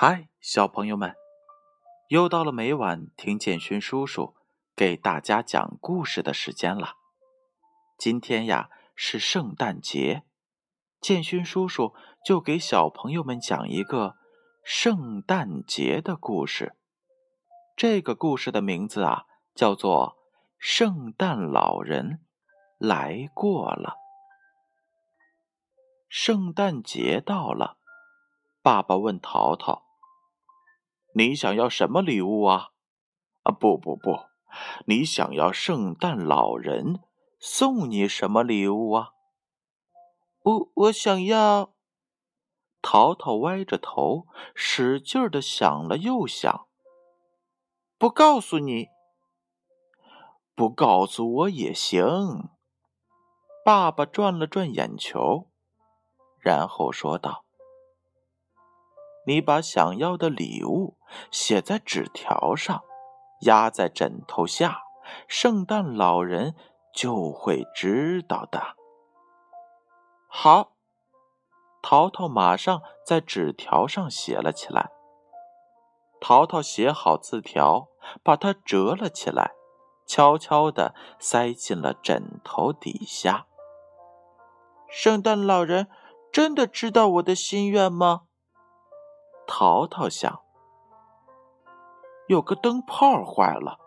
嗨，小朋友们，又到了每晚听建勋叔叔给大家讲故事的时间了。今天呀是圣诞节，建勋叔叔就给小朋友们讲一个圣诞节的故事。这个故事的名字啊叫做《圣诞老人来过了》。圣诞节到了，爸爸问淘淘。你想要什么礼物啊？啊，不不不，你想要圣诞老人送你什么礼物啊？我我想要。淘淘歪着头，使劲的想了又想，不告诉你，不告诉我也行。爸爸转了转眼球，然后说道。你把想要的礼物写在纸条上，压在枕头下，圣诞老人就会知道的。好，淘淘马上在纸条上写了起来。淘淘写好字条，把它折了起来，悄悄地塞进了枕头底下。圣诞老人真的知道我的心愿吗？淘淘想，有个灯泡坏了，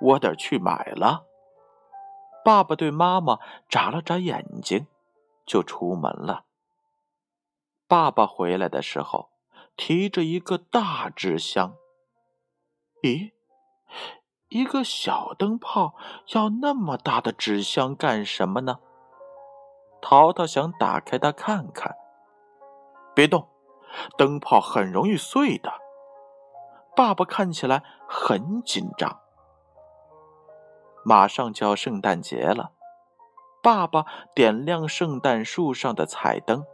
我得去买了。爸爸对妈妈眨了眨眼睛，就出门了。爸爸回来的时候，提着一个大纸箱。咦，一个小灯泡要那么大的纸箱干什么呢？淘淘想打开它看看。别动。灯泡很容易碎的。爸爸看起来很紧张。马上就要圣诞节了，爸爸点亮圣诞树上的彩灯，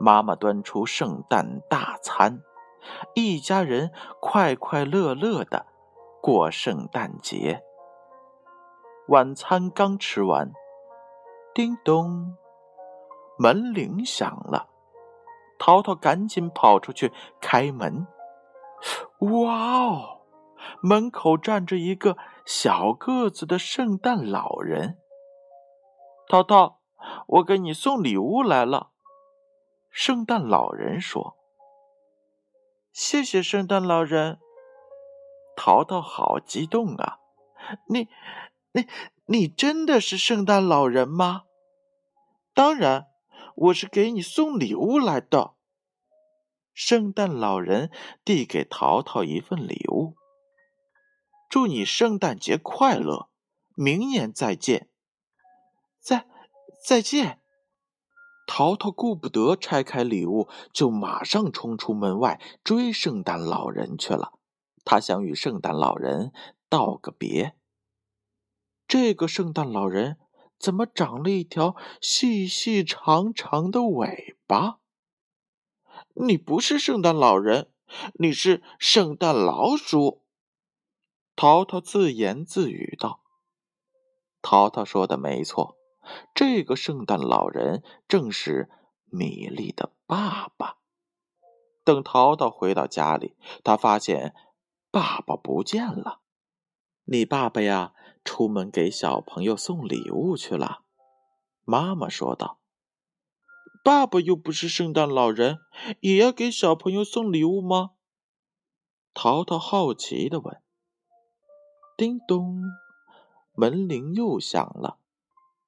妈妈端出圣诞大餐，一家人快快乐乐的过圣诞节。晚餐刚吃完，叮咚，门铃响了。淘淘赶紧跑出去开门。哇哦！门口站着一个小个子的圣诞老人。淘淘，我给你送礼物来了。圣诞老人说：“谢谢圣诞老人。”淘淘好激动啊！你、你、你真的是圣诞老人吗？当然。我是给你送礼物来的。圣诞老人递给淘淘一份礼物，祝你圣诞节快乐，明年再见。再再见。淘淘顾不得拆开礼物，就马上冲出门外追圣诞老人去了。他想与圣诞老人道个别。这个圣诞老人。怎么长了一条细细长长的尾巴？你不是圣诞老人，你是圣诞老鼠。淘淘自言自语道：“淘淘说的没错，这个圣诞老人正是米莉的爸爸。”等淘淘回到家里，他发现爸爸不见了。你爸爸呀？出门给小朋友送礼物去了，妈妈说道。爸爸又不是圣诞老人，也要给小朋友送礼物吗？淘淘好奇的问。叮咚，门铃又响了，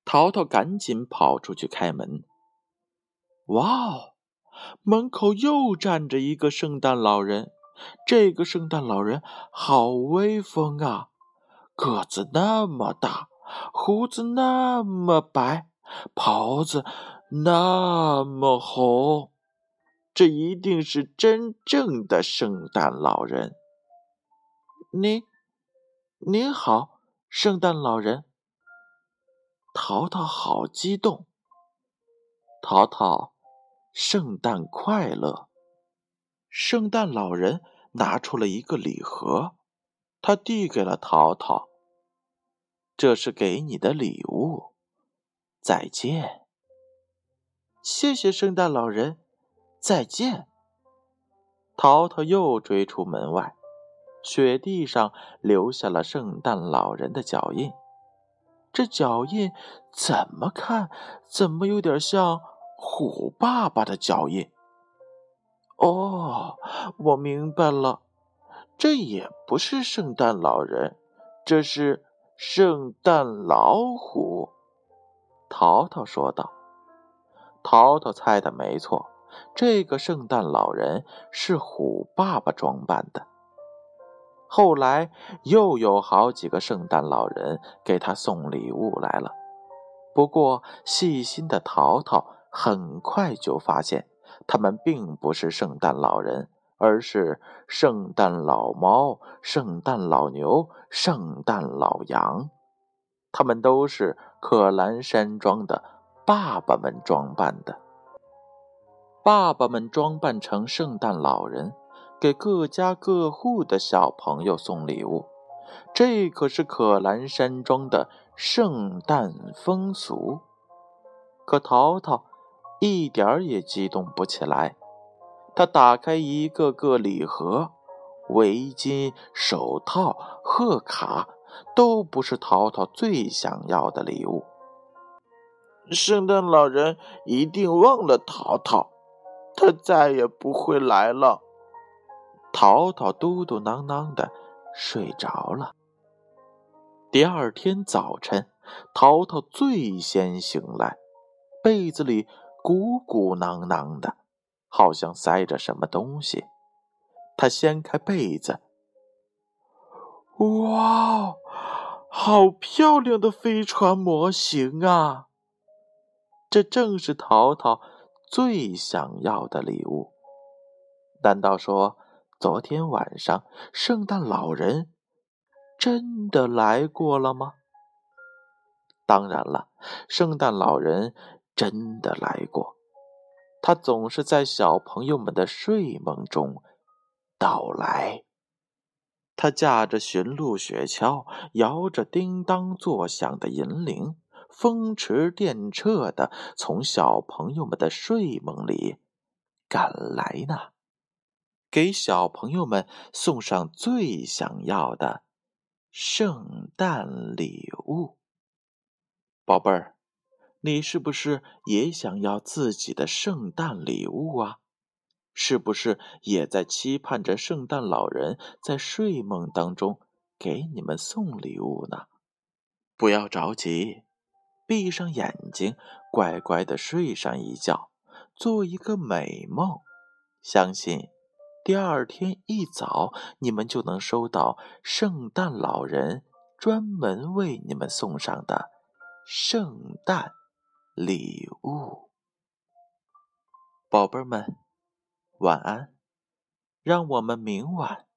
淘淘赶紧跑出去开门。哇哦，门口又站着一个圣诞老人，这个圣诞老人好威风啊！个子那么大，胡子那么白，袍子那么红，这一定是真正的圣诞老人。您，您好，圣诞老人。淘淘好激动。淘淘，圣诞快乐！圣诞老人拿出了一个礼盒，他递给了淘淘。这是给你的礼物，再见。谢谢圣诞老人，再见。淘淘又追出门外，雪地上留下了圣诞老人的脚印。这脚印怎么看怎么有点像虎爸爸的脚印。哦，我明白了，这也不是圣诞老人，这是圣诞老虎。淘淘说道。淘淘猜的没错，这个圣诞老人是虎爸爸装扮的。后来又有好几个圣诞老人给他送礼物来了，不过细心的淘淘很快就发现，他们并不是圣诞老人，而是圣诞老猫、圣诞老牛、圣诞老羊，他们都是可兰山庄的爸爸们装扮的。爸爸们装扮成圣诞老人。给各家各户的小朋友送礼物，这可是可兰山庄的圣诞风俗。可淘淘一点儿也激动不起来。他打开一个个礼盒，围巾、手套、贺卡，都不是淘淘最想要的礼物。圣诞老人一定忘了淘淘，他再也不会来了。淘淘嘟嘟囔囔的睡着了。第二天早晨，淘淘最先醒来，被子里鼓鼓囊囊的，好像塞着什么东西。他掀开被子，哇，好漂亮的飞船模型啊！这正是淘淘最想要的礼物。难道说？昨天晚上，圣诞老人真的来过了吗？当然了，圣诞老人真的来过。他总是在小朋友们的睡梦中到来。他驾着驯鹿雪橇，摇着叮当作响的银铃，风驰电掣的从小朋友们的睡梦里赶来呢。给小朋友们送上最想要的圣诞礼物，宝贝儿，你是不是也想要自己的圣诞礼物啊？是不是也在期盼着圣诞老人在睡梦当中给你们送礼物呢？不要着急，闭上眼睛，乖乖的睡上一觉，做一个美梦，相信。第二天一早，你们就能收到圣诞老人专门为你们送上的圣诞礼物。宝贝们，晚安，让我们明晚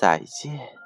再见。